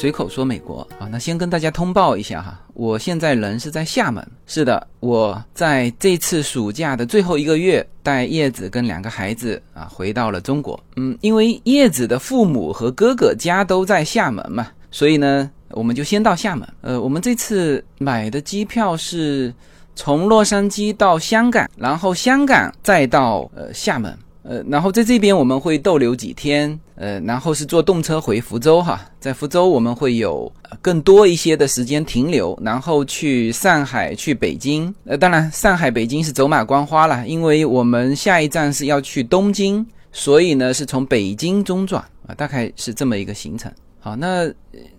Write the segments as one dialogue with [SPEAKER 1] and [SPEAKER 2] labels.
[SPEAKER 1] 随口说美国啊，那先跟大家通报一下哈，我现在人是在厦门。是的，我在这次暑假的最后一个月，带叶子跟两个孩子啊回到了中国。嗯，因为叶子的父母和哥哥家都在厦门嘛，所以呢，我们就先到厦门。呃，我们这次买的机票是从洛杉矶到香港，然后香港再到呃厦门。呃，然后在这边我们会逗留几天，呃，然后是坐动车回福州哈，在福州我们会有更多一些的时间停留，然后去上海、去北京。呃，当然上海、北京是走马观花了，因为我们下一站是要去东京，所以呢是从北京中转啊，大概是这么一个行程。好，那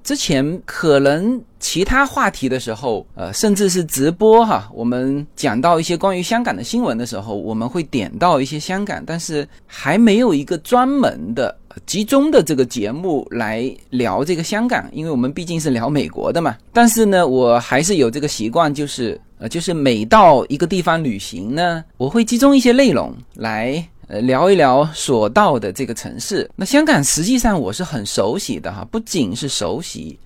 [SPEAKER 1] 之前可能其他话题的时候，呃，甚至是直播哈，我们讲到一些关于香港的新闻的时候，我们会点到一些香港，但是还没有一个专门的集中的这个节目来聊这个香港，因为我们毕竟是聊美国的嘛。但是呢，我还是有这个习惯，就是呃，就是每到一个地方旅行呢，我会集中一些内容来。呃，聊一聊所到的这个城市。那香港实际上我是很熟悉的哈，不仅是熟悉，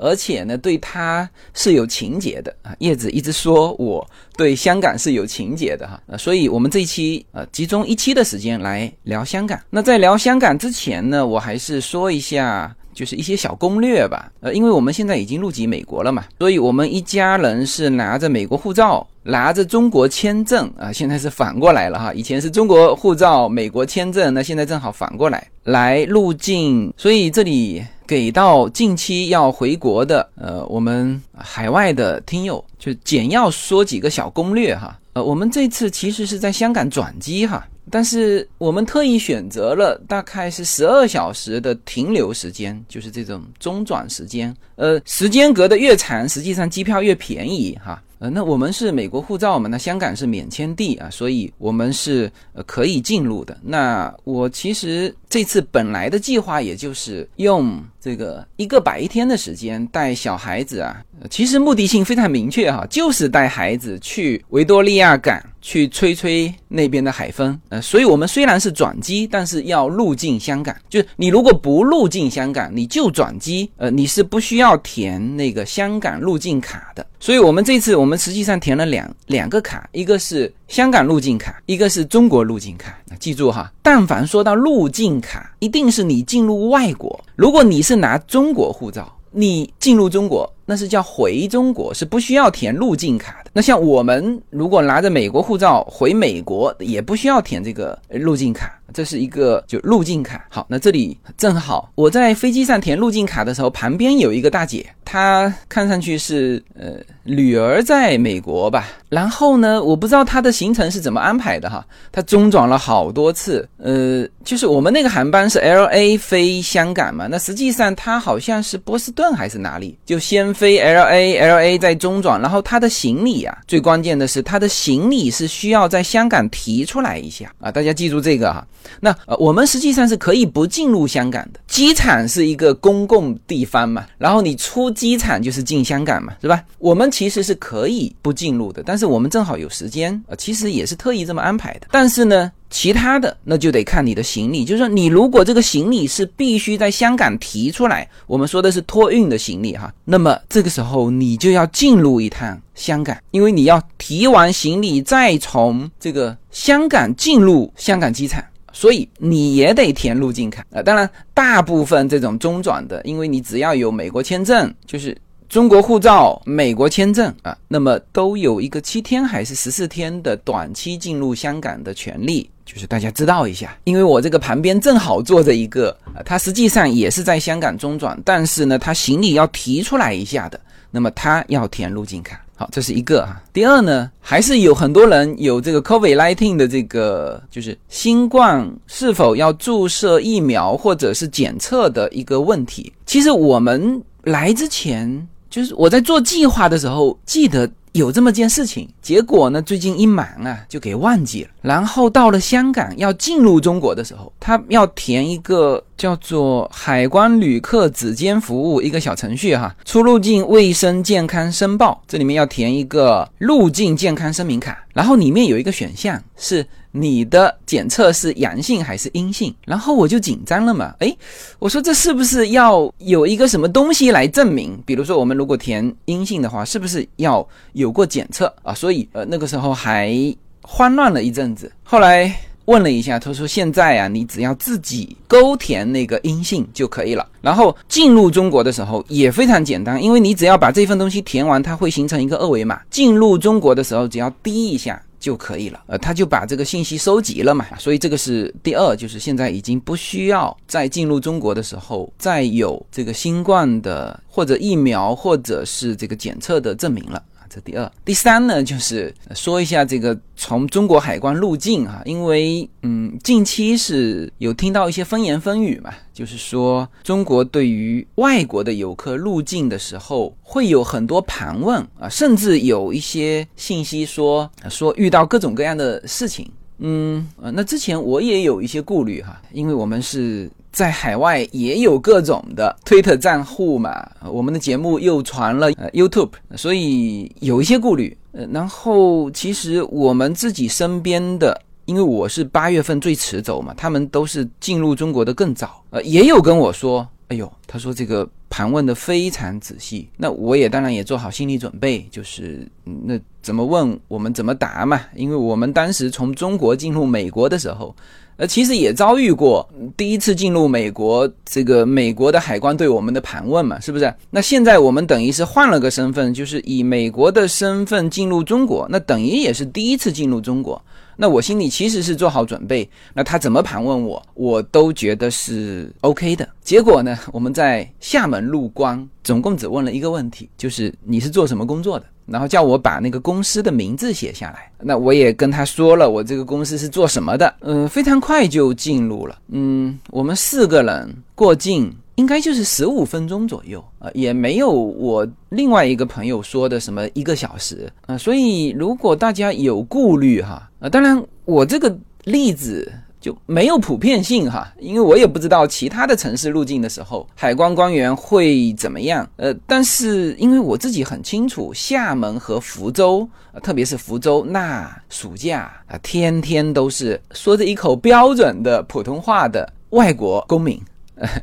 [SPEAKER 1] 而且呢，对他是有情节的啊。叶子一直说我对香港是有情节的哈，呃，所以我们这一期呃集中一期的时间来聊香港。那在聊香港之前呢，我还是说一下。就是一些小攻略吧，呃，因为我们现在已经入籍美国了嘛，所以我们一家人是拿着美国护照，拿着中国签证啊，现在是反过来了哈，以前是中国护照，美国签证，那现在正好反过来来入境，所以这里给到近期要回国的，呃，我们海外的听友就简要说几个小攻略哈，呃，我们这次其实是在香港转机哈。但是我们特意选择了大概是十二小时的停留时间，就是这种中转时间。呃，时间隔得越长，实际上机票越便宜哈。呃，那我们是美国护照嘛？那香港是免签地啊，所以我们是呃可以进入的。那我其实这次本来的计划也就是用这个一个白天的时间带小孩子啊，其实目的性非常明确哈，就是带孩子去维多利亚港去吹吹那边的海风。呃，所以我们虽然是转机，但是要入境香港。就你如果不入境香港，你就转机，呃，你是不需要填那个香港入境卡的。所以我们这次我们实际上填了两两个卡，一个是香港入境卡，一个是中国入境卡。记住哈，但凡说到入境卡，一定是你进入外国。如果你是拿中国护照，你进入中国，那是叫回中国，是不需要填入境卡的。那像我们如果拿着美国护照回美国，也不需要填这个入境卡。这是一个就入境卡，好，那这里正好我在飞机上填入境卡的时候，旁边有一个大姐，她看上去是呃女儿在美国吧，然后呢，我不知道她的行程是怎么安排的哈，她中转了好多次，呃，就是我们那个航班是 L A 飞香港嘛，那实际上她好像是波士顿还是哪里，就先飞 L A，L A 再中转，然后她的行李啊，最关键的是她的行李是需要在香港提出来一下。啊，大家记住这个哈。那呃，我们实际上是可以不进入香港的，机场是一个公共地方嘛，然后你出机场就是进香港嘛，是吧？我们其实是可以不进入的，但是我们正好有时间，呃，其实也是特意这么安排的。但是呢，其他的那就得看你的行李，就是说你如果这个行李是必须在香港提出来，我们说的是托运的行李哈，那么这个时候你就要进入一趟香港，因为你要提完行李再从这个香港进入香港机场。所以你也得填入境卡啊！当然，大部分这种中转的，因为你只要有美国签证，就是中国护照、美国签证啊，那么都有一个七天还是十四天的短期进入香港的权利。就是大家知道一下，因为我这个旁边正好坐着一个啊，他实际上也是在香港中转，但是呢，他行李要提出来一下的，那么他要填入境卡。好，这是一个啊。第二呢，还是有很多人有这个 COVID-19 的这个，就是新冠是否要注射疫苗或者是检测的一个问题。其实我们来之前，就是我在做计划的时候，记得有这么件事情。结果呢，最近一忙啊，就给忘记了。然后到了香港要进入中国的时候，他要填一个。叫做海关旅客指尖服务一个小程序哈，出入境卫生健康申报，这里面要填一个入境健康声明卡，然后里面有一个选项是你的检测是阳性还是阴性，然后我就紧张了嘛，诶，我说这是不是要有一个什么东西来证明？比如说我们如果填阴性的话，是不是要有过检测啊？所以呃那个时候还慌乱了一阵子，后来。问了一下，他说现在啊，你只要自己勾填那个阴性就可以了。然后进入中国的时候也非常简单，因为你只要把这份东西填完，它会形成一个二维码。进入中国的时候，只要滴一下就可以了。呃，他就把这个信息收集了嘛。所以这个是第二，就是现在已经不需要在进入中国的时候再有这个新冠的或者疫苗或者是这个检测的证明了。这第二，第三呢，就是说一下这个从中国海关入境哈，因为嗯，近期是有听到一些风言风语嘛，就是说中国对于外国的游客入境的时候会有很多盘问啊，甚至有一些信息说说遇到各种各样的事情，嗯呃，那之前我也有一些顾虑哈，因为我们是。在海外也有各种的推特账户嘛，我们的节目又传了呃 YouTube，所以有一些顾虑。呃，然后其实我们自己身边的，因为我是八月份最迟走嘛，他们都是进入中国的更早，呃，也有跟我说，哎呦，他说这个盘问的非常仔细，那我也当然也做好心理准备，就是那怎么问我们怎么答嘛，因为我们当时从中国进入美国的时候。呃，其实也遭遇过第一次进入美国，这个美国的海关对我们的盘问嘛，是不是？那现在我们等于是换了个身份，就是以美国的身份进入中国，那等于也是第一次进入中国。那我心里其实是做好准备，那他怎么盘问我，我都觉得是 OK 的。结果呢，我们在厦门入关，总共只问了一个问题，就是你是做什么工作的？然后叫我把那个公司的名字写下来。那我也跟他说了，我这个公司是做什么的。嗯，非常快就进入了。嗯，我们四个人过境。应该就是十五分钟左右啊，也没有我另外一个朋友说的什么一个小时啊，所以如果大家有顾虑哈啊，当然我这个例子就没有普遍性哈，因为我也不知道其他的城市入境的时候海关官员会怎么样，呃，但是因为我自己很清楚，厦门和福州，特别是福州，那暑假啊，天天都是说着一口标准的普通话的外国公民。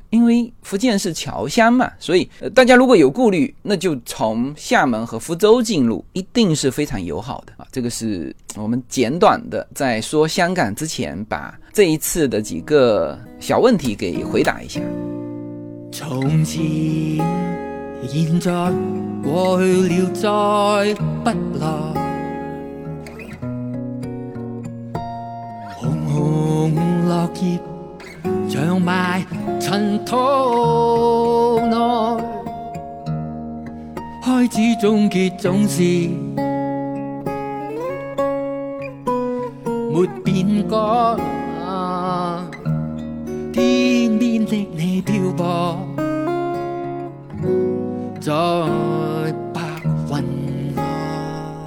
[SPEAKER 1] 因为福建是侨乡嘛，所以大家如果有顾虑，那就从厦门和福州进入，一定是非常友好的啊。这个是我们简短的在说香港之前，把这一次的几个小问题给回答一下。从前、现在、过去了，再不来。红红落叶。长埋尘土内，开始终结总是没变改。天边的你漂泊在白云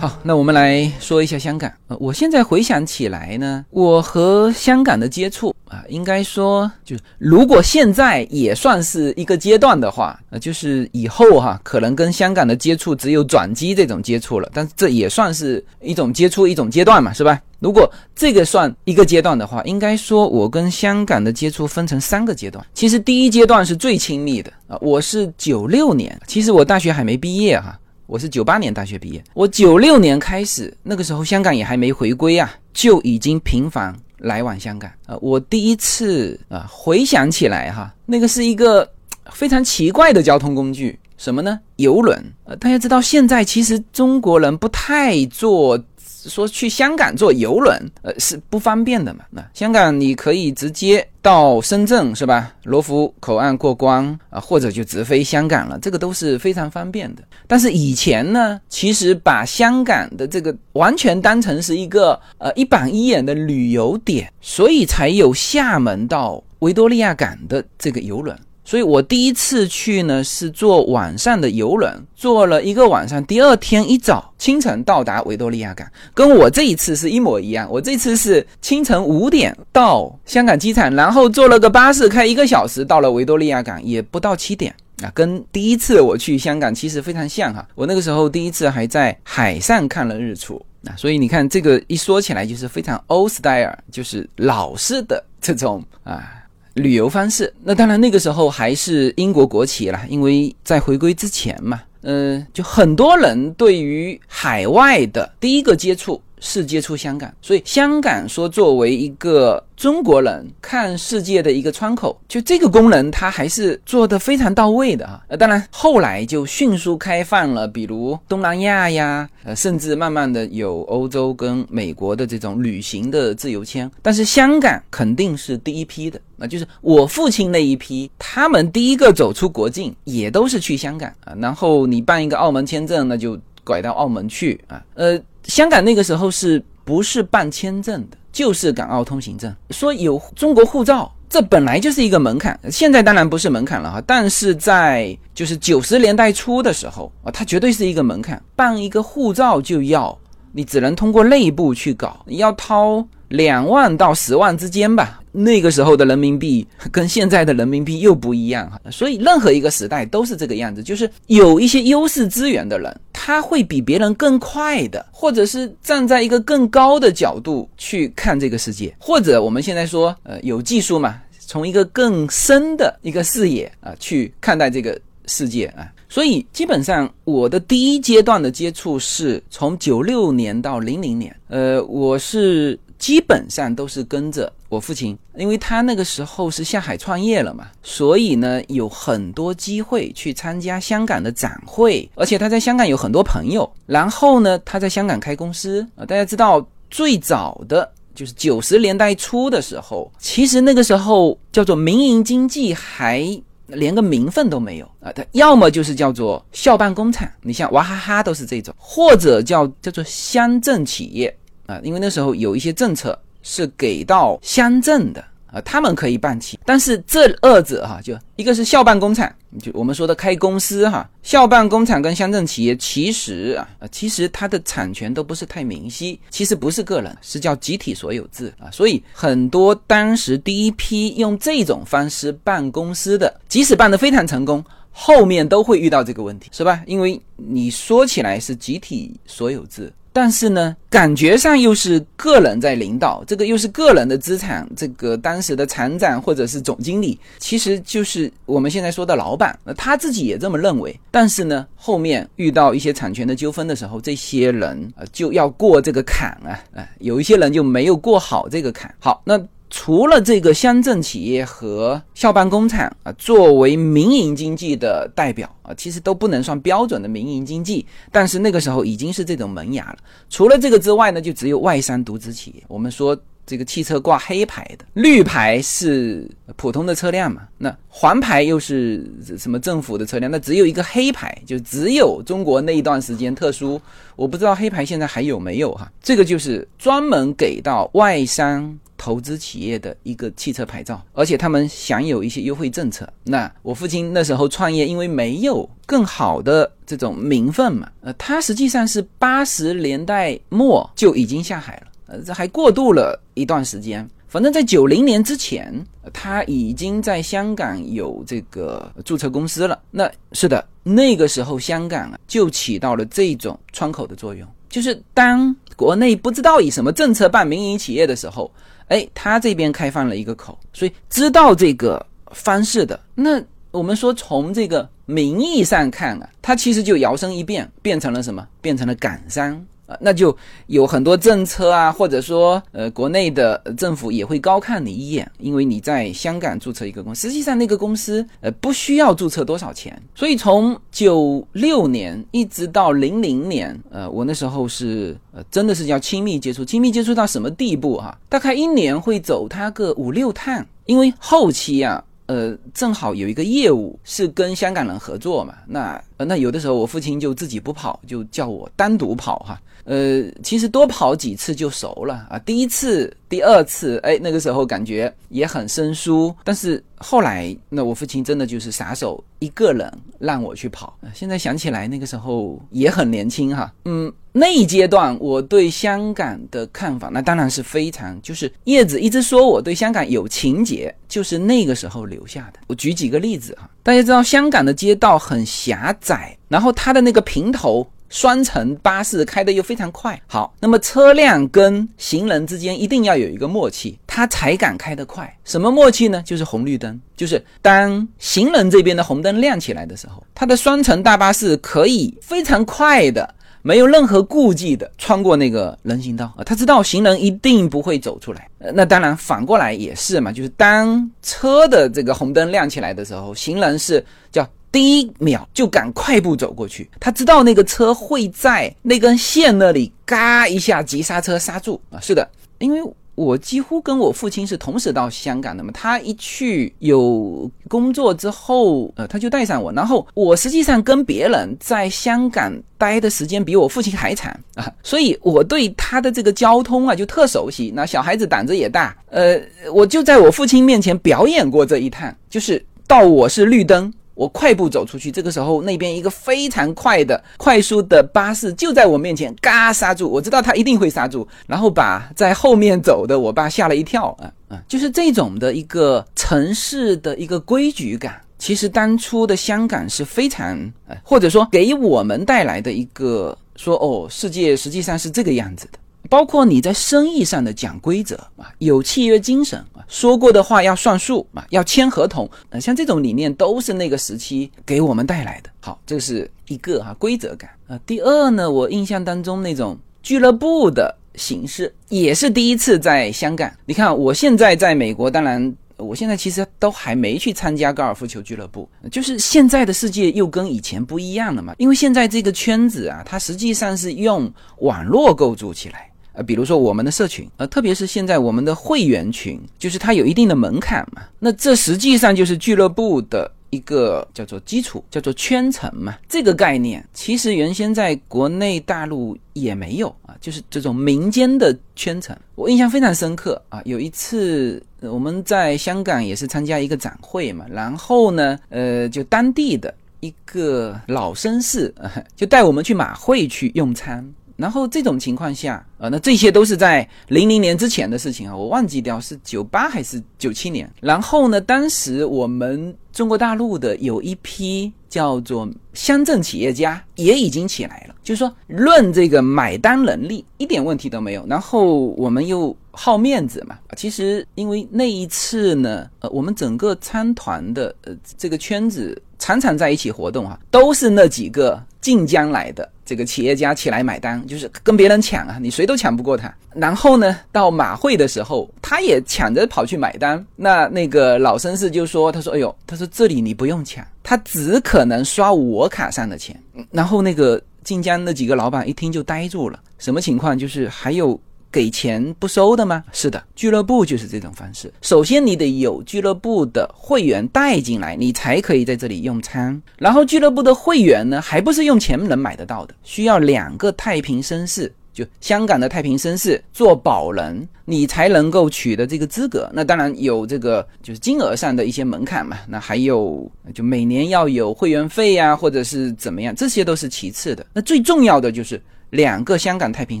[SPEAKER 1] 好，那我们来说一下香港。呃，我现在回想起来呢，我和香港的接触。啊，应该说，就如果现在也算是一个阶段的话，呃，就是以后哈，可能跟香港的接触只有转机这种接触了，但这也算是一种接触，一种阶段嘛，是吧？如果这个算一个阶段的话，应该说我跟香港的接触分成三个阶段。其实第一阶段是最亲密的啊，我是九六年，其实我大学还没毕业哈，我是九八年大学毕业，我九六年开始，那个时候香港也还没回归啊，就已经频繁。来往香港啊，我第一次啊回想起来哈，那个是一个非常奇怪的交通工具，什么呢？游轮。呃，大家知道现在其实中国人不太坐。说去香港坐游轮，呃，是不方便的嘛？那香港你可以直接到深圳是吧？罗浮口岸过关啊，或者就直飞香港了，这个都是非常方便的。但是以前呢，其实把香港的这个完全当成是一个呃一板一眼的旅游点，所以才有厦门到维多利亚港的这个游轮。所以我第一次去呢是坐晚上的游轮，坐了一个晚上，第二天一早清晨到达维多利亚港，跟我这一次是一模一样。我这次是清晨五点到香港机场，然后坐了个巴士开一个小时到了维多利亚港，也不到七点啊，跟第一次我去香港其实非常像哈。我那个时候第一次还在海上看了日出啊，所以你看这个一说起来就是非常 old style，就是老式的这种啊。旅游方式，那当然那个时候还是英国国旗啦，因为在回归之前嘛，嗯，就很多人对于海外的第一个接触。是接触香港，所以香港说作为一个中国人看世界的一个窗口，就这个功能它还是做的非常到位的哈。呃，当然后来就迅速开放了，比如东南亚呀，呃，甚至慢慢的有欧洲跟美国的这种旅行的自由签。但是香港肯定是第一批的，那就是我父亲那一批，他们第一个走出国境也都是去香港啊。然后你办一个澳门签证，那就拐到澳门去啊，呃。香港那个时候是不是办签证的？就是港澳通行证。说有中国护照，这本来就是一个门槛。现在当然不是门槛了哈，但是在就是九十年代初的时候啊，它绝对是一个门槛。办一个护照就要你只能通过内部去搞，你要掏两万到十万之间吧。那个时候的人民币跟现在的人民币又不一样。哈，所以任何一个时代都是这个样子，就是有一些优势资源的人，他会比别人更快的，或者是站在一个更高的角度去看这个世界，或者我们现在说，呃，有技术嘛，从一个更深的一个视野啊去看待这个世界啊，所以基本上我的第一阶段的接触是从九六年到零零年，呃，我是。基本上都是跟着我父亲，因为他那个时候是下海创业了嘛，所以呢有很多机会去参加香港的展会，而且他在香港有很多朋友。然后呢，他在香港开公司啊，大家知道最早的就是九十年代初的时候，其实那个时候叫做民营经济，还连个名分都没有啊，他要么就是叫做校办工厂，你像娃哈哈都是这种，或者叫叫做乡镇企业。啊，因为那时候有一些政策是给到乡镇的啊，他们可以办企，但是这二者哈，就一个是校办工厂，就我们说的开公司哈，校办工厂跟乡镇企业其实啊，其实它的产权都不是太明晰，其实不是个人，是叫集体所有制啊，所以很多当时第一批用这种方式办公司的，即使办得非常成功，后面都会遇到这个问题，是吧？因为你说起来是集体所有制。但是呢，感觉上又是个人在领导，这个又是个人的资产。这个当时的厂长或者是总经理，其实就是我们现在说的老板，那他自己也这么认为。但是呢，后面遇到一些产权的纠纷的时候，这些人啊就要过这个坎啊，哎，有一些人就没有过好这个坎。好，那。除了这个乡镇企业和校办工厂啊，作为民营经济的代表啊，其实都不能算标准的民营经济。但是那个时候已经是这种萌芽了。除了这个之外呢，就只有外商独资企业。我们说这个汽车挂黑牌的，绿牌是普通的车辆嘛？那黄牌又是什么政府的车辆？那只有一个黑牌，就只有中国那一段时间特殊。我不知道黑牌现在还有没有哈？这个就是专门给到外商。投资企业的一个汽车牌照，而且他们享有一些优惠政策。那我父亲那时候创业，因为没有更好的这种名分嘛，呃，他实际上是八十年代末就已经下海了，呃，这还过渡了一段时间。反正，在九零年之前，他已经在香港有这个注册公司了。那是的，那个时候香港啊，就起到了这种窗口的作用，就是当国内不知道以什么政策办民营企业的时候。哎，他这边开放了一个口，所以知道这个方式的，那我们说从这个名义上看啊，他其实就摇身一变，变成了什么？变成了港商。啊，那就有很多政策啊，或者说，呃，国内的政府也会高看你一眼，因为你在香港注册一个公司，实际上那个公司，呃，不需要注册多少钱。所以从九六年一直到零零年，呃，我那时候是，呃，真的是叫亲密接触，亲密接触到什么地步哈？大概一年会走他个五六趟，因为后期啊。呃，正好有一个业务是跟香港人合作嘛，那那有的时候我父亲就自己不跑，就叫我单独跑哈。呃，其实多跑几次就熟了啊。第一次、第二次，哎，那个时候感觉也很生疏。但是后来，那我父亲真的就是撒手一个人让我去跑。现在想起来，那个时候也很年轻哈。嗯，那一阶段我对香港的看法，那当然是非常，就是叶子一直说我对香港有情节，就是那个时候留下的。我举几个例子哈，大家知道香港的街道很狭窄，然后它的那个平头。双层巴士开的又非常快，好，那么车辆跟行人之间一定要有一个默契，它才敢开得快。什么默契呢？就是红绿灯，就是当行人这边的红灯亮起来的时候，它的双层大巴士可以非常快的，没有任何顾忌的穿过那个人行道啊，他知道行人一定不会走出来。那当然反过来也是嘛，就是当车的这个红灯亮起来的时候，行人是叫。第一秒就敢快步走过去，他知道那个车会在那根线那里嘎一下急刹车刹住啊！是的，因为我几乎跟我父亲是同时到香港的嘛，他一去有工作之后，呃，他就带上我，然后我实际上跟别人在香港待的时间比我父亲还长啊，所以我对他的这个交通啊就特熟悉。那小孩子胆子也大，呃，我就在我父亲面前表演过这一趟，就是到我是绿灯。我快步走出去，这个时候那边一个非常快的、快速的巴士就在我面前，嘎刹住。我知道他一定会刹住，然后把在后面走的我爸吓了一跳。啊啊，就是这种的一个城市的一个规矩感，其实当初的香港是非常，或者说给我们带来的一个说哦，世界实际上是这个样子的。包括你在生意上的讲规则啊，有契约精神啊，说过的话要算数啊，要签合同啊，像这种理念都是那个时期给我们带来的。好，这是一个哈规则感啊。第二呢，我印象当中那种俱乐部的形式也是第一次在香港。你看，我现在在美国，当然。我现在其实都还没去参加高尔夫球俱乐部，就是现在的世界又跟以前不一样了嘛。因为现在这个圈子啊，它实际上是用网络构筑起来，呃，比如说我们的社群，呃，特别是现在我们的会员群，就是它有一定的门槛嘛。那这实际上就是俱乐部的。一个叫做基础，叫做圈层嘛，这个概念其实原先在国内大陆也没有啊，就是这种民间的圈层，我印象非常深刻啊。有一次我们在香港也是参加一个展会嘛，然后呢，呃，就当地的一个老绅士就带我们去马会去用餐。然后这种情况下，呃，那这些都是在零零年之前的事情啊，我忘记掉是九八还是九七年。然后呢，当时我们中国大陆的有一批叫做乡镇企业家也已经起来了，就是说论这个买单能力一点问题都没有。然后我们又好面子嘛，其实因为那一次呢，呃，我们整个参团的呃这个圈子常常在一起活动哈，都是那几个晋江来的。这个企业家起来买单，就是跟别人抢啊，你谁都抢不过他。然后呢，到马会的时候，他也抢着跑去买单。那那个老绅士就说：“他说，哎呦，他说这里你不用抢，他只可能刷我卡上的钱。”然后那个晋江那几个老板一听就呆住了，什么情况？就是还有。给钱不收的吗？是的，俱乐部就是这种方式。首先，你得有俱乐部的会员带进来，你才可以在这里用餐。然后，俱乐部的会员呢，还不是用钱能买得到的，需要两个太平绅士，就香港的太平绅士做保人，你才能够取得这个资格。那当然有这个就是金额上的一些门槛嘛。那还有就每年要有会员费呀，或者是怎么样，这些都是其次的。那最重要的就是。两个香港太平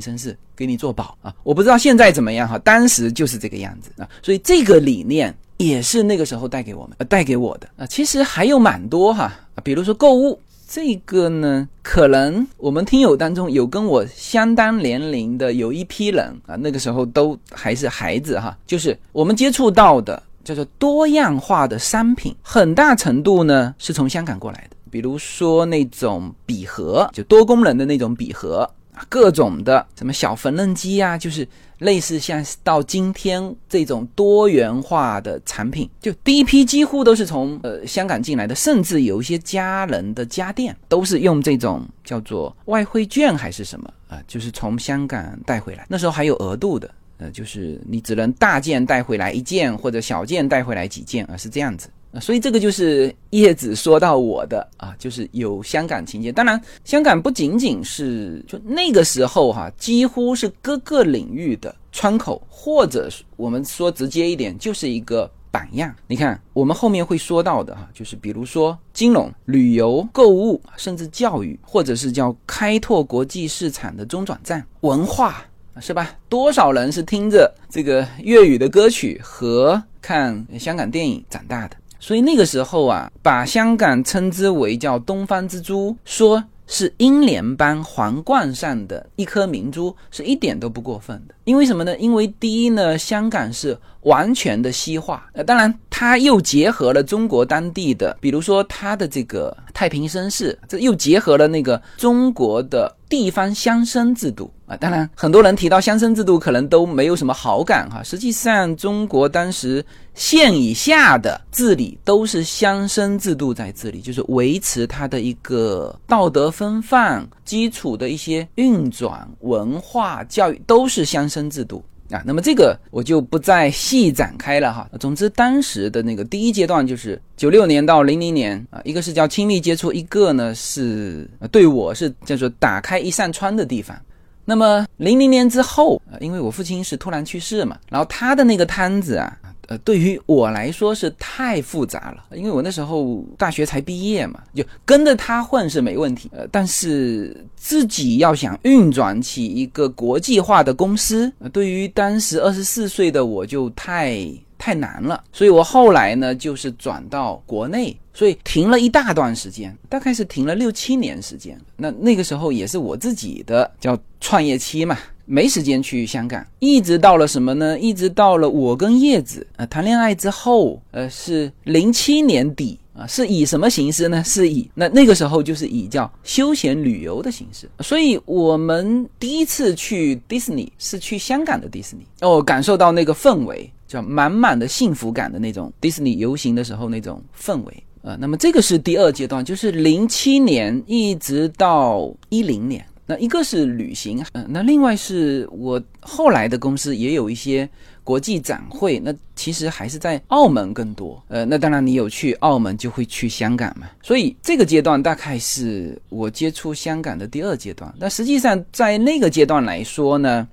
[SPEAKER 1] 绅士给你做保啊！我不知道现在怎么样哈，当时就是这个样子啊，所以这个理念也是那个时候带给我们、呃带给我的啊。其实还有蛮多哈，比如说购物这个呢，可能我们听友当中有跟我相当年龄的有一批人啊，那个时候都还是孩子哈，就是我们接触到的叫做多样化的商品，很大程度呢是从香港过来的，比如说那种笔盒，就多功能的那种笔盒。各种的什么小缝纫机啊，就是类似像到今天这种多元化的产品，就第一批几乎都是从呃香港进来的，甚至有一些家人的家电都是用这种叫做外汇券还是什么啊，就是从香港带回来。那时候还有额度的，呃，就是你只能大件带回来一件，或者小件带回来几件啊，是这样子。所以这个就是叶子说到我的啊，就是有香港情节。当然，香港不仅仅是就那个时候哈，几乎是各个领域的窗口，或者我们说直接一点，就是一个。榜样，你看，我们后面会说到的哈，就是比如说金融、旅游、购物，甚至教育，或者是叫开拓国际市场的中转站，文化是吧？多少人是听着这个粤语的歌曲和看香港电影长大的？所以那个时候啊，把香港称之为叫东方之珠，说。是英联邦皇冠上的一颗明珠，是一点都不过分的。因为什么呢？因为第一呢，香港是完全的西化，呃，当然它又结合了中国当地的，比如说它的这个太平绅士，这又结合了那个中国的地方乡绅制度。啊，当然，很多人提到乡绅制度，可能都没有什么好感哈。实际上，中国当时县以下的治理都是乡绅制度在治理，就是维持它的一个道德风范基础的一些运转、文化、教育都是乡绅制度啊。那么这个我就不再细展开了哈。总之，当时的那个第一阶段就是九六年到零零年啊，一个是叫亲密接触，一个呢是对我是叫做打开一扇窗的地方。那么零零年之后，因为我父亲是突然去世嘛，然后他的那个摊子啊，呃，对于我来说是太复杂了，因为我那时候大学才毕业嘛，就跟着他混是没问题，呃，但是自己要想运转起一个国际化的公司，对于当时二十四岁的我就太。太难了，所以我后来呢，就是转到国内，所以停了一大段时间，大概是停了六七年时间。那那个时候也是我自己的叫创业期嘛，没时间去香港，一直到了什么呢？一直到了我跟叶子呃谈恋爱之后，呃是零七年底。啊，是以什么形式呢？是以那那个时候就是以叫休闲旅游的形式，所以我们第一次去迪士尼是去香港的迪士尼哦，感受到那个氛围，叫满满的幸福感的那种迪士尼游行的时候那种氛围啊。那么这个是第二阶段，就是零七年一直到一零年。那一个是旅行，嗯，那另外是我后来的公司也有一些国际展会，那其实还是在澳门更多，呃，那当然你有去澳门就会去香港嘛，所以这个阶段大概是我接触香港的第二阶段。那实际上在那个阶段来说呢，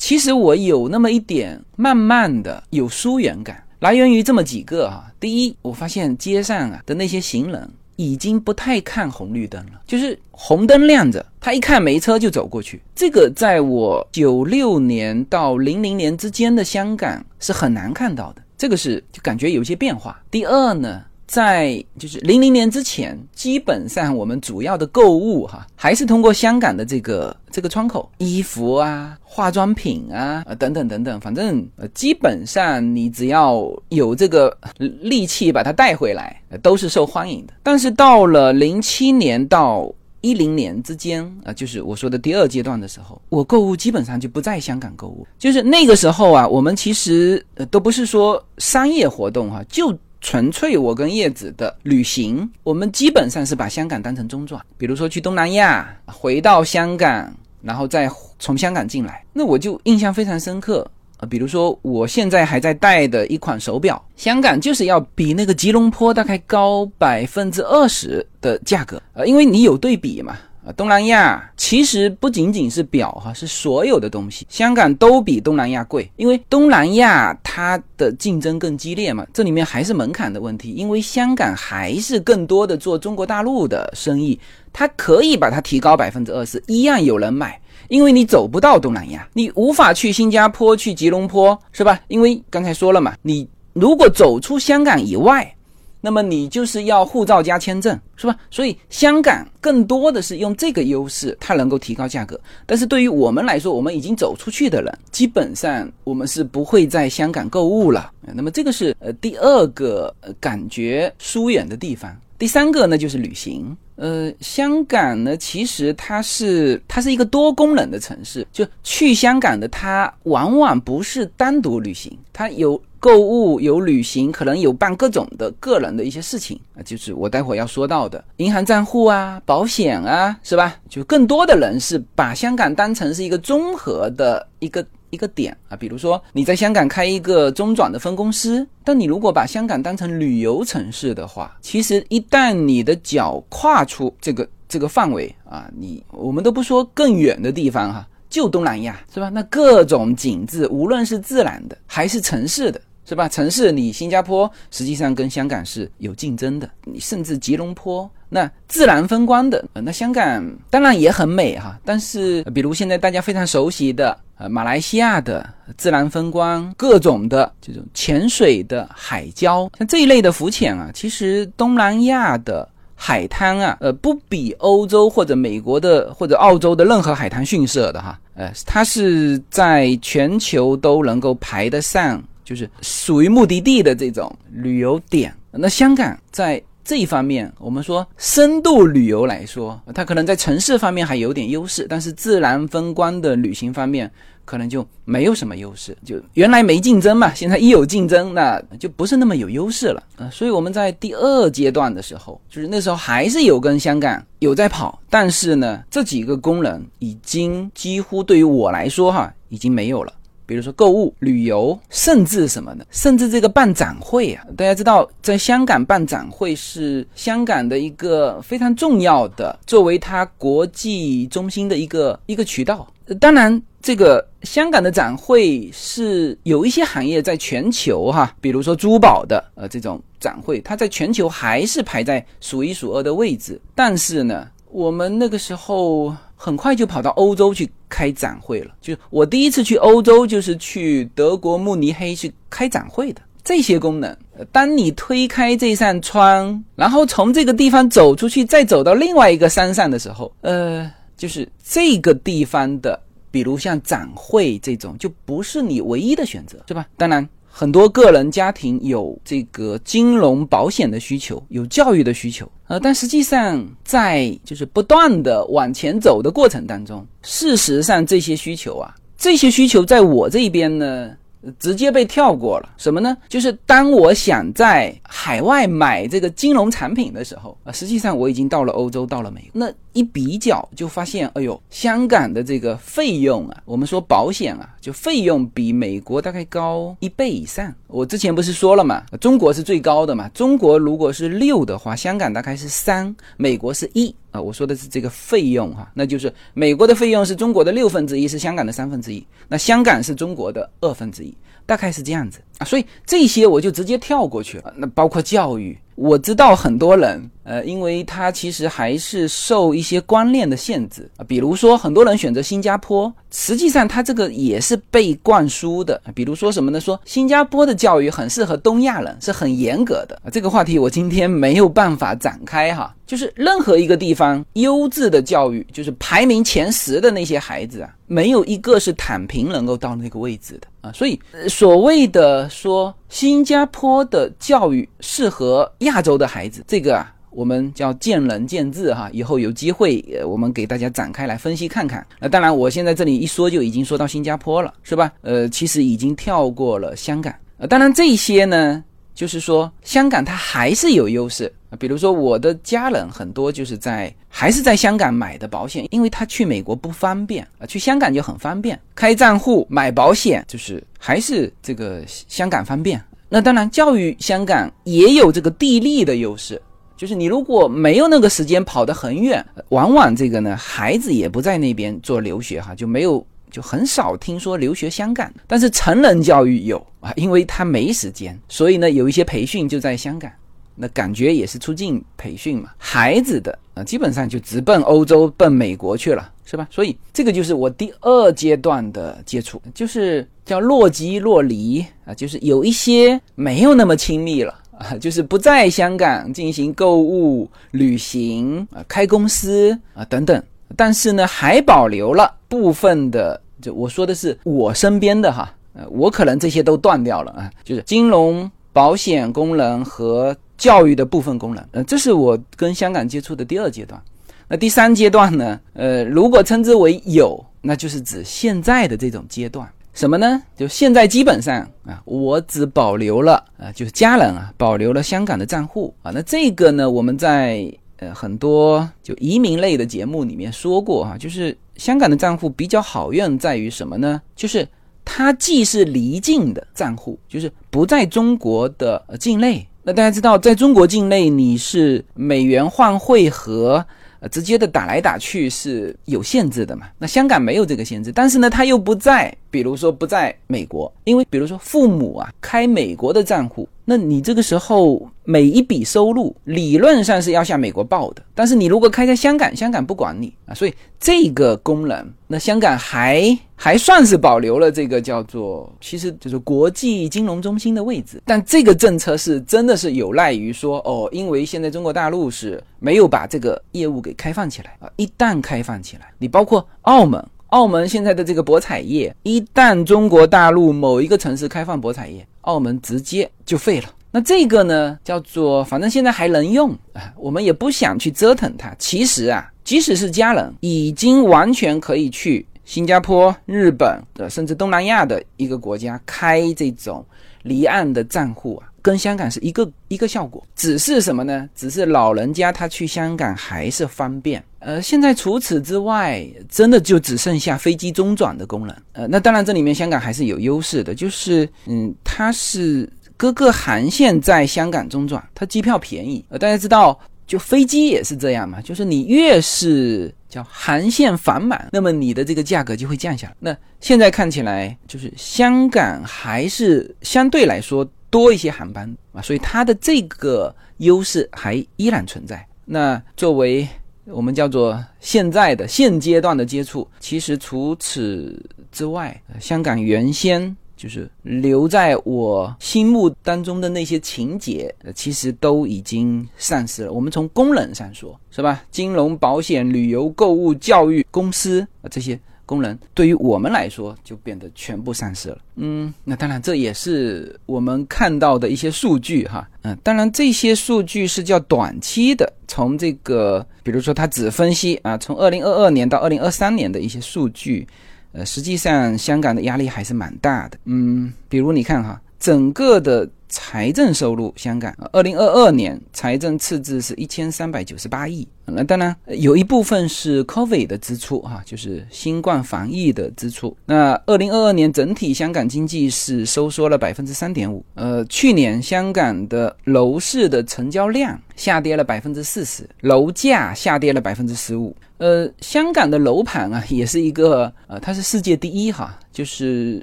[SPEAKER 1] 其实我有那么一点慢慢的有疏远感，来源于这么几个哈，第一，我发现街上啊的那些行人。已经不太看红绿灯了，就是红灯亮着，他一看没车就走过去。这个在我九六年到零零年之间的香港是很难看到的，这个是就感觉有些变化。第二呢？在就是零零年之前，基本上我们主要的购物哈，还是通过香港的这个这个窗口，衣服啊、化妆品啊、等等等等，反正呃基本上你只要有这个力气把它带回来，都是受欢迎的。但是到了零七年到一零年之间啊，就是我说的第二阶段的时候，我购物基本上就不在香港购物，就是那个时候啊，我们其实呃都不是说商业活动哈，就。纯粹我跟叶子的旅行，我们基本上是把香港当成中转，比如说去东南亚，回到香港，然后再从香港进来。那我就印象非常深刻啊，比如说我现在还在戴的一款手表，香港就是要比那个吉隆坡大概高百分之二十的价格，呃，因为你有对比嘛。啊，东南亚其实不仅仅是表哈，是所有的东西，香港都比东南亚贵，因为东南亚它的竞争更激烈嘛。这里面还是门槛的问题，因为香港还是更多的做中国大陆的生意，它可以把它提高百分之二十，一样有人买，因为你走不到东南亚，你无法去新加坡、去吉隆坡，是吧？因为刚才说了嘛，你如果走出香港以外。那么你就是要护照加签证，是吧？所以香港更多的是用这个优势，它能够提高价格。但是对于我们来说，我们已经走出去的人，基本上我们是不会在香港购物了。那么这个是呃第二个感觉疏远的地方。第三个呢就是旅行。呃，香港呢其实它是它是一个多功能的城市，就去香港的它往往不是单独旅行，它有。购物，有旅行，可能有办各种的个人的一些事情啊，就是我待会要说到的银行账户啊、保险啊，是吧？就更多的人是把香港当成是一个综合的一个。一个点啊，比如说你在香港开一个中转的分公司，但你如果把香港当成旅游城市的话，其实一旦你的脚跨出这个这个范围啊，你我们都不说更远的地方哈，就东南亚是吧？那各种景致，无论是自然的还是城市的。是吧？城市你新加坡实际上跟香港是有竞争的，你甚至吉隆坡那自然风光的，那香港当然也很美哈。但是比如现在大家非常熟悉的呃马来西亚的自然风光，各种的这种潜水的海礁，像这一类的浮潜啊，其实东南亚的海滩啊，呃不比欧洲或者美国的或者澳洲的任何海滩逊色的哈。呃，它是在全球都能够排得上。就是属于目的地的这种旅游点，那香港在这一方面，我们说深度旅游来说，它可能在城市方面还有点优势，但是自然风光的旅行方面可能就没有什么优势。就原来没竞争嘛，现在一有竞争，那就不是那么有优势了啊。所以我们在第二阶段的时候，就是那时候还是有跟香港有在跑，但是呢，这几个功能已经几乎对于我来说哈，已经没有了。比如说购物、旅游，甚至什么呢？甚至这个办展会啊，大家知道，在香港办展会是香港的一个非常重要的，作为它国际中心的一个一个渠道。当然，这个香港的展会是有一些行业在全球哈，比如说珠宝的呃这种展会，它在全球还是排在数一数二的位置。但是呢，我们那个时候。很快就跑到欧洲去开展会了。就我第一次去欧洲，就是去德国慕尼黑去开展会的。这些功能，当你推开这扇窗，然后从这个地方走出去，再走到另外一个山上的时候，呃，就是这个地方的，比如像展会这种，就不是你唯一的选择，是吧？当然。很多个人家庭有这个金融保险的需求，有教育的需求，呃，但实际上在就是不断的往前走的过程当中，事实上这些需求啊，这些需求在我这边呢。直接被跳过了，什么呢？就是当我想在海外买这个金融产品的时候啊，实际上我已经到了欧洲，到了美国，那一比较就发现，哎呦，香港的这个费用啊，我们说保险啊，就费用比美国大概高一倍以上。我之前不是说了嘛，中国是最高的嘛，中国如果是六的话，香港大概是三，美国是一。啊，我说的是这个费用哈，那就是美国的费用是中国的六分之一，是香港的三分之一，那香港是中国的二分之一，大概是这样子啊，所以这些我就直接跳过去了。那包括教育，我知道很多人，呃，因为他其实还是受一些观念的限制啊，比如说很多人选择新加坡。实际上，他这个也是被灌输的。比如说什么呢？说新加坡的教育很适合东亚人，是很严格的。这个话题我今天没有办法展开哈。就是任何一个地方优质的教育，就是排名前十的那些孩子啊，没有一个是躺平能够到那个位置的啊。所以所谓的说新加坡的教育适合亚洲的孩子，这个啊。我们叫见仁见智哈，以后有机会，呃，我们给大家展开来分析看看。那当然，我现在这里一说就已经说到新加坡了，是吧？呃，其实已经跳过了香港。呃，当然这些呢，就是说香港它还是有优势啊。比如说我的家人很多就是在还是在香港买的保险，因为他去美国不方便啊，去香港就很方便，开账户买保险就是还是这个香港方便。那当然，教育香港也有这个地利的优势。就是你如果没有那个时间跑得很远，往往这个呢，孩子也不在那边做留学哈，就没有就很少听说留学香港。但是成人教育有啊，因为他没时间，所以呢有一些培训就在香港，那感觉也是出境培训嘛。孩子的啊，基本上就直奔欧洲、奔美国去了，是吧？所以这个就是我第二阶段的接触，就是叫若即若离啊，就是有一些没有那么亲密了。啊，就是不在香港进行购物、旅行啊，开公司啊等等，但是呢，还保留了部分的，就我说的是我身边的哈，呃，我可能这些都断掉了啊，就是金融、保险功能和教育的部分功能，呃，这是我跟香港接触的第二阶段。那第三阶段呢，呃，如果称之为有，那就是指现在的这种阶段。什么呢？就现在基本上啊，我只保留了啊，就是家人啊保留了香港的账户啊。那这个呢，我们在呃很多就移民类的节目里面说过哈，就是香港的账户比较好用在于什么呢？就是它既是离境的账户，就是不在中国的境内。那大家知道，在中国境内你是美元换汇和。呃，直接的打来打去是有限制的嘛？那香港没有这个限制，但是呢，它又不在，比如说不在美国，因为比如说父母啊开美国的账户。那你这个时候每一笔收入理论上是要向美国报的，但是你如果开在香港，香港不管你啊，所以这个功能，那香港还还算是保留了这个叫做，其实就是国际金融中心的位置。但这个政策是真的是有赖于说哦，因为现在中国大陆是没有把这个业务给开放起来啊，一旦开放起来，你包括澳门。澳门现在的这个博彩业，一旦中国大陆某一个城市开放博彩业，澳门直接就废了。那这个呢，叫做反正现在还能用啊，我们也不想去折腾它。其实啊，即使是家人，已经完全可以去新加坡、日本的，甚至东南亚的一个国家开这种离岸的账户啊。跟香港是一个一个效果，只是什么呢？只是老人家他去香港还是方便。呃，现在除此之外，真的就只剩下飞机中转的功能。呃，那当然这里面香港还是有优势的，就是嗯，它是各个航线在香港中转，它机票便宜。呃，大家知道，就飞机也是这样嘛，就是你越是叫航线繁满，那么你的这个价格就会降下来。那现在看起来，就是香港还是相对来说。多一些航班啊，所以它的这个优势还依然存在。那作为我们叫做现在的现阶段的接触，其实除此之外，香港原先就是留在我心目当中的那些情节，其实都已经丧失了。我们从功能上说，是吧？金融、保险、旅游、购物、教育、公司啊这些。功能对于我们来说就变得全部丧失了。嗯，那当然这也是我们看到的一些数据哈。嗯，当然这些数据是叫短期的，从这个比如说它只分析啊，从二零二二年到二零二三年的一些数据，呃，实际上香港的压力还是蛮大的。嗯，比如你看哈，整个的。财政收入，香港二零二二年财政赤字是一千三百九十八亿。那当然有一部分是 COVID 的支出哈，就是新冠防疫的支出。那二零二二年整体香港经济是收缩了百分之三点五。呃，去年香港的楼市的成交量下跌了百分之四十，楼价下跌了百分之十五。呃，香港的楼盘啊，也是一个呃，它是世界第一哈，就是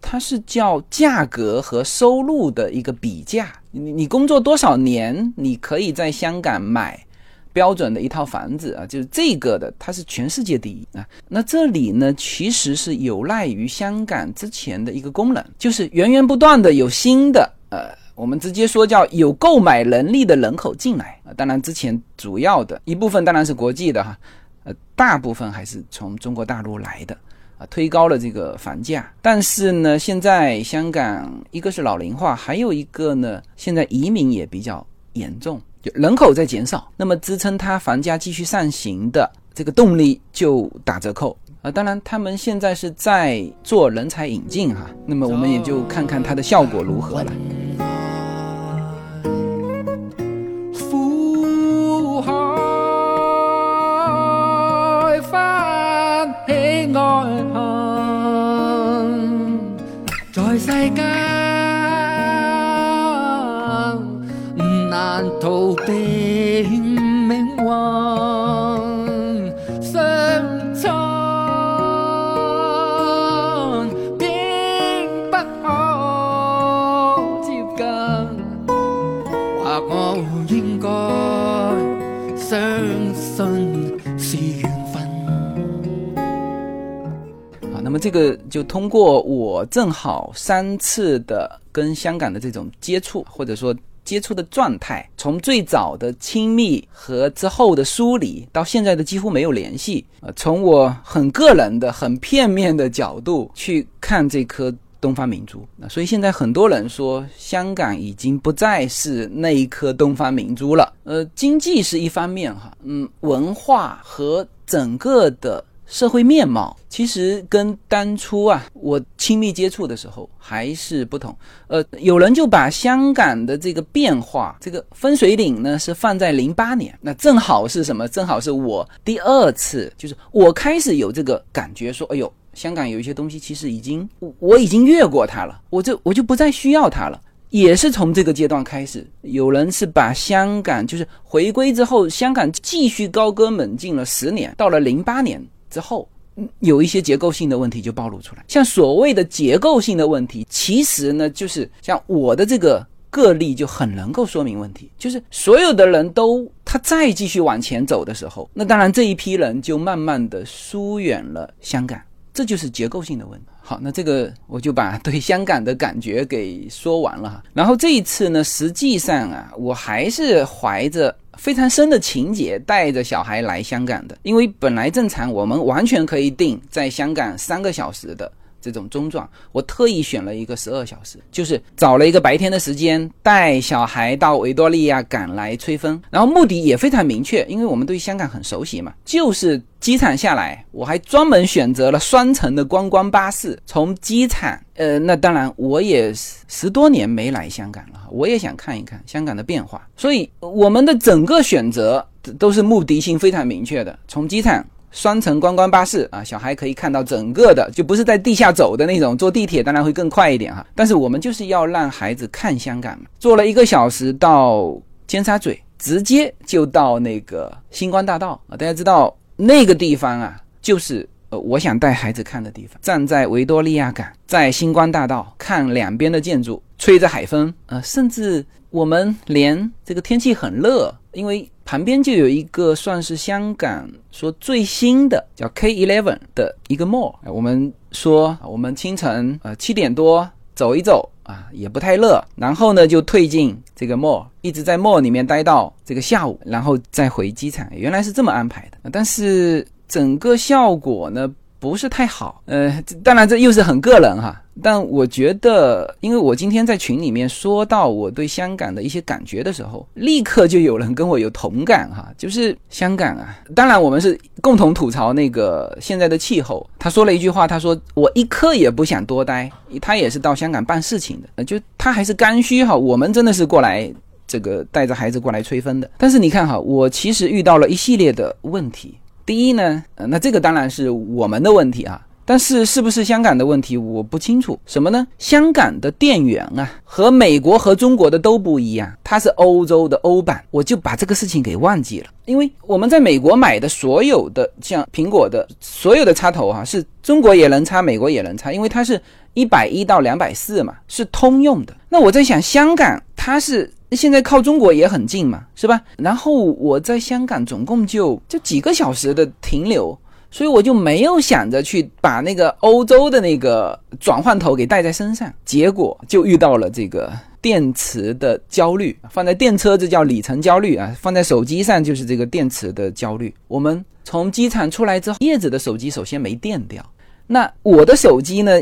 [SPEAKER 1] 它是叫价格和收入的一个比价。你你工作多少年，你可以在香港买标准的一套房子啊，就是这个的，它是全世界第一啊。那这里呢，其实是有赖于香港之前的一个功能，就是源源不断的有新的呃，我们直接说叫有购买能力的人口进来啊。当然之前主要的一部分当然是国际的哈。呃，大部分还是从中国大陆来的，啊，推高了这个房价。但是呢，现在香港一个是老龄化，还有一个呢，现在移民也比较严重，就人口在减少，那么支撑它房价继续上行的这个动力就打折扣啊。当然，他们现在是在做人才引进哈，那么我们也就看看它的效果如何了。
[SPEAKER 2] 定命運相襯，並不可接近。或我應該相信是緣分。
[SPEAKER 1] 那么这个就通过我正好三次的跟香港的这种接触，或者说接触的状态，从最早的亲密和之后的疏离，到现在的几乎没有联系。呃，从我很个人的、很片面的角度去看这颗东方明珠，那所以现在很多人说香港已经不再是那一颗东方明珠了。呃，经济是一方面哈，嗯，文化和整个的。社会面貌，其实跟当初啊我亲密接触的时候还是不同。呃，有人就把香港的这个变化，这个分水岭呢是放在零八年，那正好是什么？正好是我第二次，就是我开始有这个感觉，说，哎呦，香港有一些东西其实已经我已经越过它了，我就我就不再需要它了。也是从这个阶段开始，有人是把香港就是回归之后，香港继续高歌猛进了十年，到了零八年之后，有一些结构性的问题就暴露出来。像所谓的结构性的问题，其实呢，就是像我的这个个例就很能够说明问题，就是所有的人都他再继续往前走的时候，那当然这一批人就慢慢的疏远了香港，这就是结构性的问题。好，那这个我就把 对香港的感觉给说完了哈。然后这一次呢，实际上啊，我还是怀着非常深的情节，带着小孩来香港的。因为本来正常我们完全可以定在香港三个小时的这种中状，我特意选了一个十二小时，就是找了一个白天的时间，带小孩到维多利亚港来吹风。然后目的也非常明确，因为我们对香港很熟悉嘛，就是。机场下来，我还专门选择了双层的观光巴士，从机场，呃，那当然我也十多年没来香港了，我也想看一看香港的变化，所以我们的整个选择都是目的性非常明确的。从机场双层观光巴士啊，小孩可以看到整个的，就不是在地下走的那种，坐地铁当然会更快一点哈。但是我们就是要让孩子看香港嘛，坐了一个小时到尖沙咀，直接就到那个星光大道啊，大家知道。那个地方啊，就是呃，我想带孩子看的地方。站在维多利亚港，在星光大道看两边的建筑，吹着海风，呃，甚至我们连这个天气很热，因为旁边就有一个算是香港说最新的叫 K Eleven 的一个 mall。我们说，我们清晨呃七点多走一走。啊，也不太热，然后呢，就退进这个 mall，一直在 mall 里面待到这个下午，然后再回机场。原来是这么安排的，但是整个效果呢？不是太好，呃，当然这又是很个人哈，但我觉得，因为我今天在群里面说到我对香港的一些感觉的时候，立刻就有人跟我有同感哈，就是香港啊，当然我们是共同吐槽那个现在的气候。他说了一句话，他说我一刻也不想多待，他也是到香港办事情的，就他还是刚需哈，我们真的是过来这个带着孩子过来吹风的。但是你看哈，我其实遇到了一系列的问题。第一呢，那这个当然是我们的问题啊，但是是不是香港的问题，我不清楚。什么呢？香港的电源啊，和美国和中国的都不一样，它是欧洲的欧版，我就把这个事情给忘记了。因为我们在美国买的所有的像苹果的所有的插头哈，是中国也能插，美国也能插，因为它是一百一到两百四嘛，是通用的。那我在想，香港它是。现在靠中国也很近嘛，是吧？然后我在香港总共就就几个小时的停留，所以我就没有想着去把那个欧洲的那个转换头给带在身上，结果就遇到了这个电池的焦虑。放在电车这叫里程焦虑啊，放在手机上就是这个电池的焦虑。我们从机场出来之后，叶子的手机首先没电掉，那我的手机呢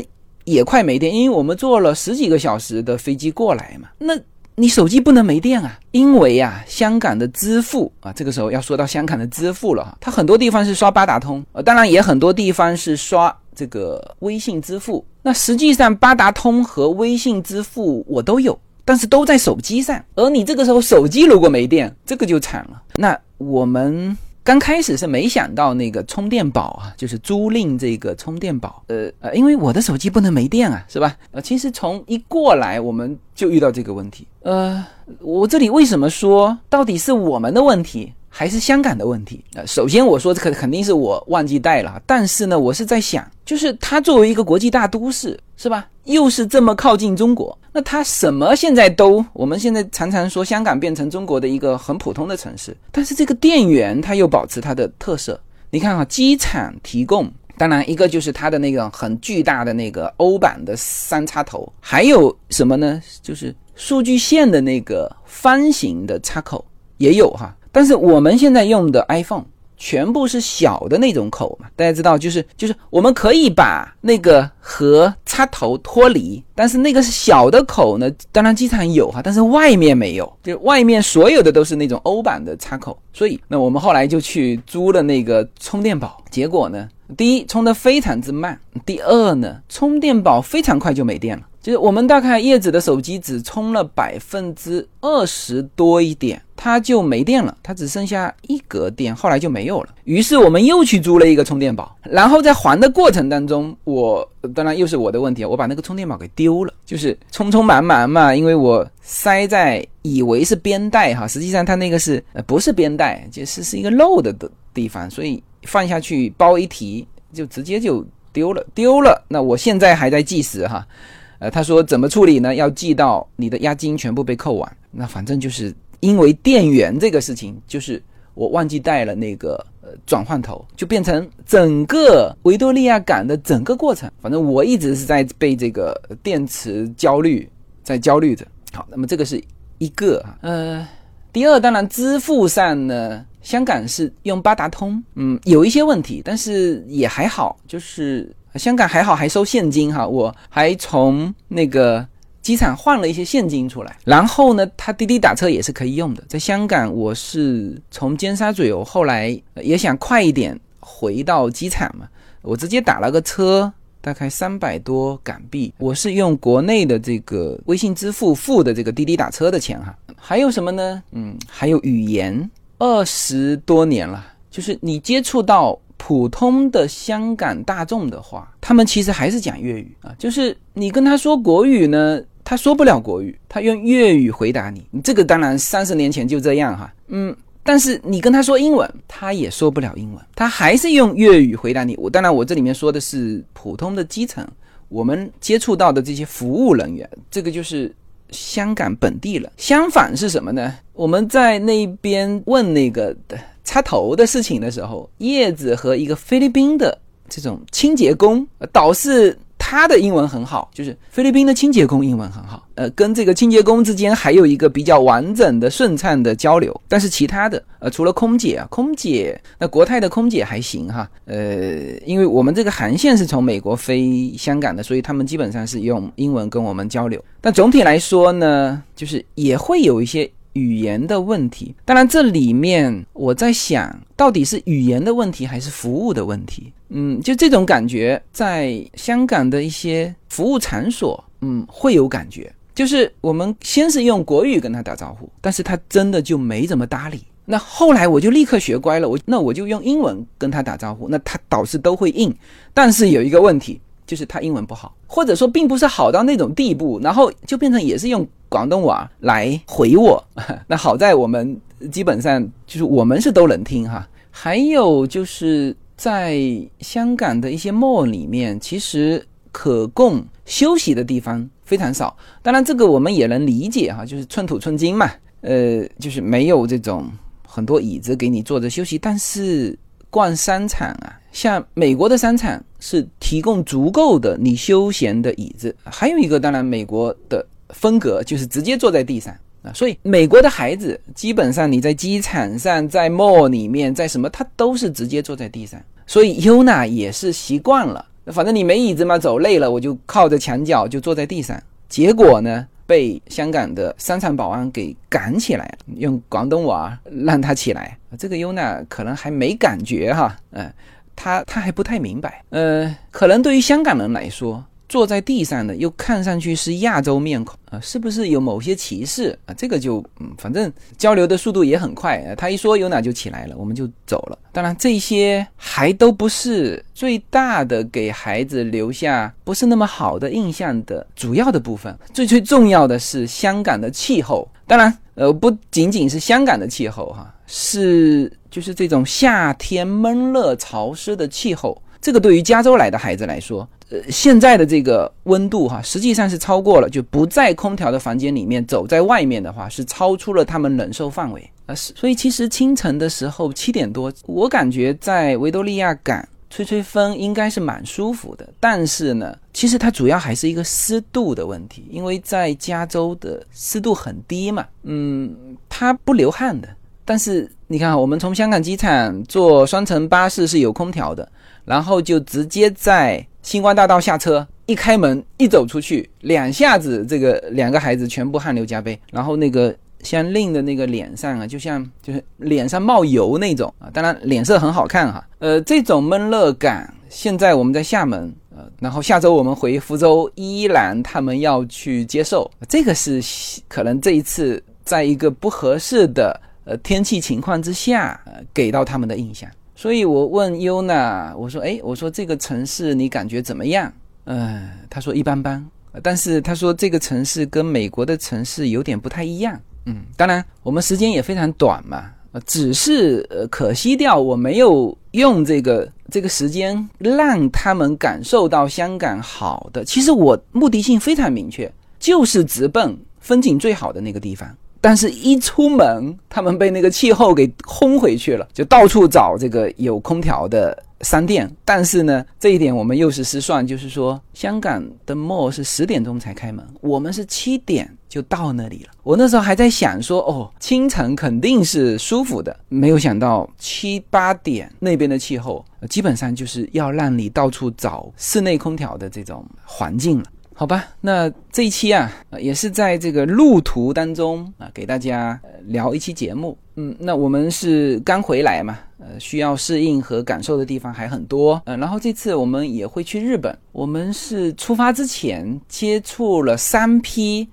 [SPEAKER 1] 也快没电，因为我们坐了十几个小时的飞机过来嘛，那。你手机不能没电啊，因为啊，香港的支付啊，这个时候要说到香港的支付了，它很多地方是刷八达通，呃，当然也很多地方是刷这个微信支付。那实际上八达通和微信支付我都有，但是都在手机上。而你这个时候手机如果没电，这个就惨了。那我们。刚开始是没想到那个充电宝啊，就是租赁这个充电宝，呃呃，因为我的手机不能没电啊，是吧？呃，其实从一过来我们就遇到这个问题。呃，我这里为什么说到底是我们的问题？还是香港的问题呃，首先我说这肯肯定是我忘记带了，但是呢，我是在想，就是它作为一个国际大都市，是吧？又是这么靠近中国，那它什么现在都，我们现在常常说香港变成中国的一个很普通的城市，但是这个电源它又保持它的特色。你看啊，机场提供，当然一个就是它的那个很巨大的那个欧版的三插头，还有什么呢？就是数据线的那个方形的插口也有哈。但是我们现在用的 iPhone 全部是小的那种口嘛，大家知道，就是就是我们可以把那个和插头脱离，但是那个是小的口呢，当然机场有哈，但是外面没有，就外面所有的都是那种欧版的插口，所以那我们后来就去租了那个充电宝，结果呢，第一，充的非常之慢；第二呢，充电宝非常快就没电了。就是我们大概叶子的手机只充了百分之二十多一点，它就没电了，它只剩下一格电，后来就没有了。于是我们又去租了一个充电宝，然后在还的过程当中，我当然又是我的问题，我把那个充电宝给丢了，就是充充满满嘛，因为我塞在以为是边带哈，实际上它那个是呃不是边带，就是是一个漏的的地方，所以放下去包一提就直接就丢了，丢了。那我现在还在计时哈。呃，他说怎么处理呢？要记到你的押金全部被扣完。那反正就是因为电源这个事情，就是我忘记带了那个呃转换头，就变成整个维多利亚港的整个过程。反正我一直是在被这个电池焦虑在焦虑着。好，那么这个是一个啊，呃，第二当然支付上呢，香港是用八达通，嗯，有一些问题，但是也还好，就是。香港还好，还收现金哈，我还从那个机场换了一些现金出来。然后呢，它滴滴打车也是可以用的。在香港，我是从尖沙咀，我后来也想快一点回到机场嘛，我直接打了个车，大概三百多港币。我是用国内的这个微信支付付的这个滴滴打车的钱哈。还有什么呢？嗯，还有语言，二十多年了，就是你接触到。普通的香港大众的话，他们其实还是讲粤语啊。就是你跟他说国语呢，他说不了国语，他用粤语回答你。这个当然三十年前就这样哈，嗯。但是你跟他说英文，他也说不了英文，他还是用粤语回答你。我当然我这里面说的是普通的基层，我们接触到的这些服务人员，这个就是香港本地了。相反是什么呢？我们在那边问那个插头的事情的时候，叶子和一个菲律宾的这种清洁工，导致他的英文很好，就是菲律宾的清洁工英文很好，呃，跟这个清洁工之间还有一个比较完整的、顺畅的交流。但是其他的，呃，除了空姐啊，空姐那国泰的空姐还行哈，呃，因为我们这个航线是从美国飞香港的，所以他们基本上是用英文跟我们交流。但总体来说呢，就是也会有一些。语言的问题，当然这里面我在想到底是语言的问题还是服务的问题。嗯，就这种感觉，在香港的一些服务场所，嗯，会有感觉。就是我们先是用国语跟他打招呼，但是他真的就没怎么搭理。那后来我就立刻学乖了，我那我就用英文跟他打招呼，那他导致都会应。但是有一个问题，就是他英文不好，或者说并不是好到那种地步，然后就变成也是用。广东话来回我，那好在我们基本上就是我们是都能听哈。还有就是在香港的一些 mall 里面，其实可供休息的地方非常少。当然这个我们也能理解哈，就是寸土寸金嘛，呃，就是没有这种很多椅子给你坐着休息。但是逛商场啊，像美国的商场是提供足够的你休闲的椅子。还有一个，当然美国的。风格就是直接坐在地上啊，所以美国的孩子基本上你在机场上、在 mall 里面、在什么，他都是直接坐在地上。所以 Yuna 也是习惯了，反正你没椅子嘛，走累了我就靠着墙角就坐在地上。结果呢，被香港的商场保安给赶起来，用广东话让他起来。这个 Yuna 可能还没感觉哈，嗯，他他还不太明白，呃，可能对于香港人来说。坐在地上的又看上去是亚洲面孔啊，是不是有某些歧视啊？这个就嗯，反正交流的速度也很快啊，他一说有哪就起来了，我们就走了。当然这些还都不是最大的给孩子留下不是那么好的印象的主要的部分，最最重要的是香港的气候。当然，呃，不仅仅是香港的气候哈，是就是这种夏天闷热潮湿的气候。这个对于加州来的孩子来说，呃，现在的这个温度哈，实际上是超过了，就不在空调的房间里面，走在外面的话，是超出了他们忍受范围啊。是，所以其实清晨的时候七点多，我感觉在维多利亚港吹吹风应该是蛮舒服的。但是呢，其实它主要还是一个湿度的问题，因为在加州的湿度很低嘛，嗯，它不流汗的。但是你看，我们从香港机场坐双层巴士是有空调的。然后就直接在星光大道下车，一开门一走出去，两下子这个两个孩子全部汗流浃背，然后那个像令的那个脸上啊，就像就是脸上冒油那种啊，当然脸色很好看哈。呃，这种闷热感现在我们在厦门，呃，然后下周我们回福州，依然他们要去接受，这个是可能这一次在一个不合适的呃天气情况之下，呃，给到他们的印象。所以我问优娜，我说，哎，我说这个城市你感觉怎么样？嗯，他说一般般，但是他说这个城市跟美国的城市有点不太一样。嗯，当然我们时间也非常短嘛。只是呃，可惜掉我没有用这个这个时间让他们感受到香港好的。其实我目的性非常明确，就是直奔风景最好的那个地方。但是，一出门，他们被那个气候给轰回去了，就到处找这个有空调的商店。但是呢，这一点我们又是失算，就是说，香港的 mall 是十点钟才开门，我们是七点就到那里了。我那时候还在想说，哦，清晨肯定是舒服的，没有想到七八点那边的气候，基本上就是要让你到处找室内空调的这种环境了。好吧，那这一期啊，也是在这个路途当中啊，给大家聊一期节目。嗯，那我们是刚回来嘛，呃，需要适应和感受的地方还很多。嗯，然后这次我们也会去日本，我们是出发之前接触了三批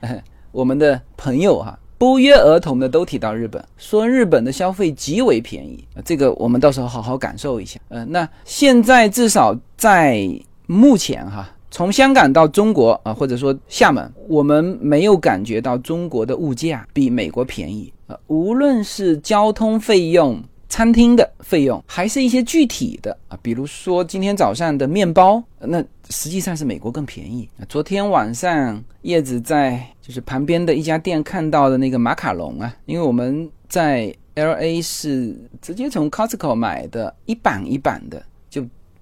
[SPEAKER 1] 我们的朋友哈，不约而同的都提到日本，说日本的消费极为便宜。这个我们到时候好好感受一下。嗯，那现在至少在目前哈。从香港到中国啊，或者说厦门，我们没有感觉到中国的物价比美国便宜啊。无论是交通费用、餐厅的费用，还是一些具体的啊，比如说今天早上的面包，那实际上是美国更便宜。昨天晚上叶子在就是旁边的一家店看到的那个马卡龙啊，因为我们在 L A 是直接从 Costco 买的，一板一板的，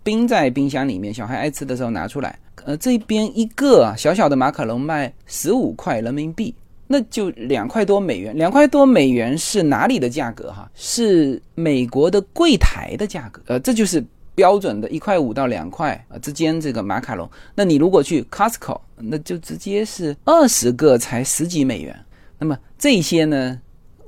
[SPEAKER 1] 冰在冰箱里面，小孩爱吃的时候拿出来。呃，这边一个小小的马卡龙卖十五块人民币，那就两块多美元。两块多美元是哪里的价格哈？是美国的柜台的价格。呃，这就是标准的一块五到两块啊之间这个马卡龙。那你如果去 Costco，那就直接是二十个才十几美元。那么这些呢？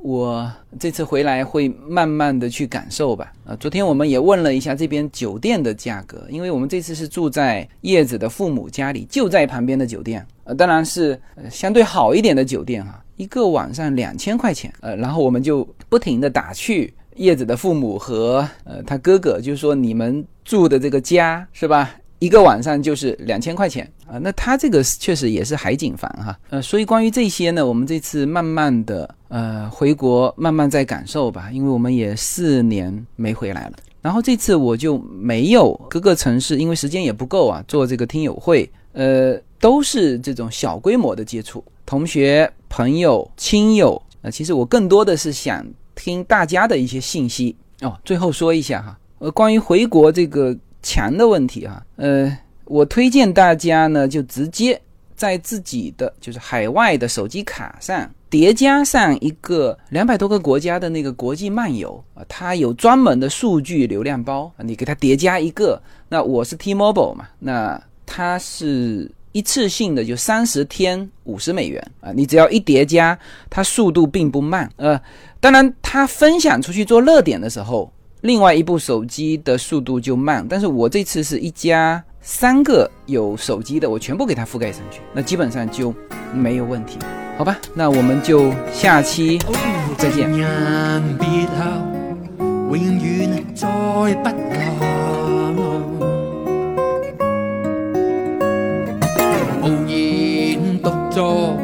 [SPEAKER 1] 我这次回来会慢慢的去感受吧。啊，昨天我们也问了一下这边酒店的价格，因为我们这次是住在叶子的父母家里，就在旁边的酒店，呃，当然是相对好一点的酒店哈，一个晚上两千块钱，呃，然后我们就不停的打趣叶子的父母和呃他哥哥，就是说你们住的这个家是吧？一个晚上就是两千块钱啊，那他这个确实也是海景房哈，呃，所以关于这些呢，我们这次慢慢的呃回国，慢慢在感受吧，因为我们也四年没回来了。然后这次我就没有各个城市，因为时间也不够啊，做这个听友会，呃，都是这种小规模的接触，同学、朋友、亲友，呃，其实我更多的是想听大家的一些信息哦。最后说一下哈，呃，关于回国这个。强的问题啊，呃，我推荐大家呢，就直接在自己的就是海外的手机卡上叠加上一个两百多个国家的那个国际漫游啊，它有专门的数据流量包，你给它叠加一个。那我是 T-Mobile 嘛，那它是一次性的就三十天五十美元啊，你只要一叠加，它速度并不慢。呃，当然它分享出去做热点的时候。另外一部手机的速度就慢但是我这次是一家三个有手机的我全部给它覆盖上去那基本上就没有问题好吧？那我们就下期再见。
[SPEAKER 2] 无言独坐。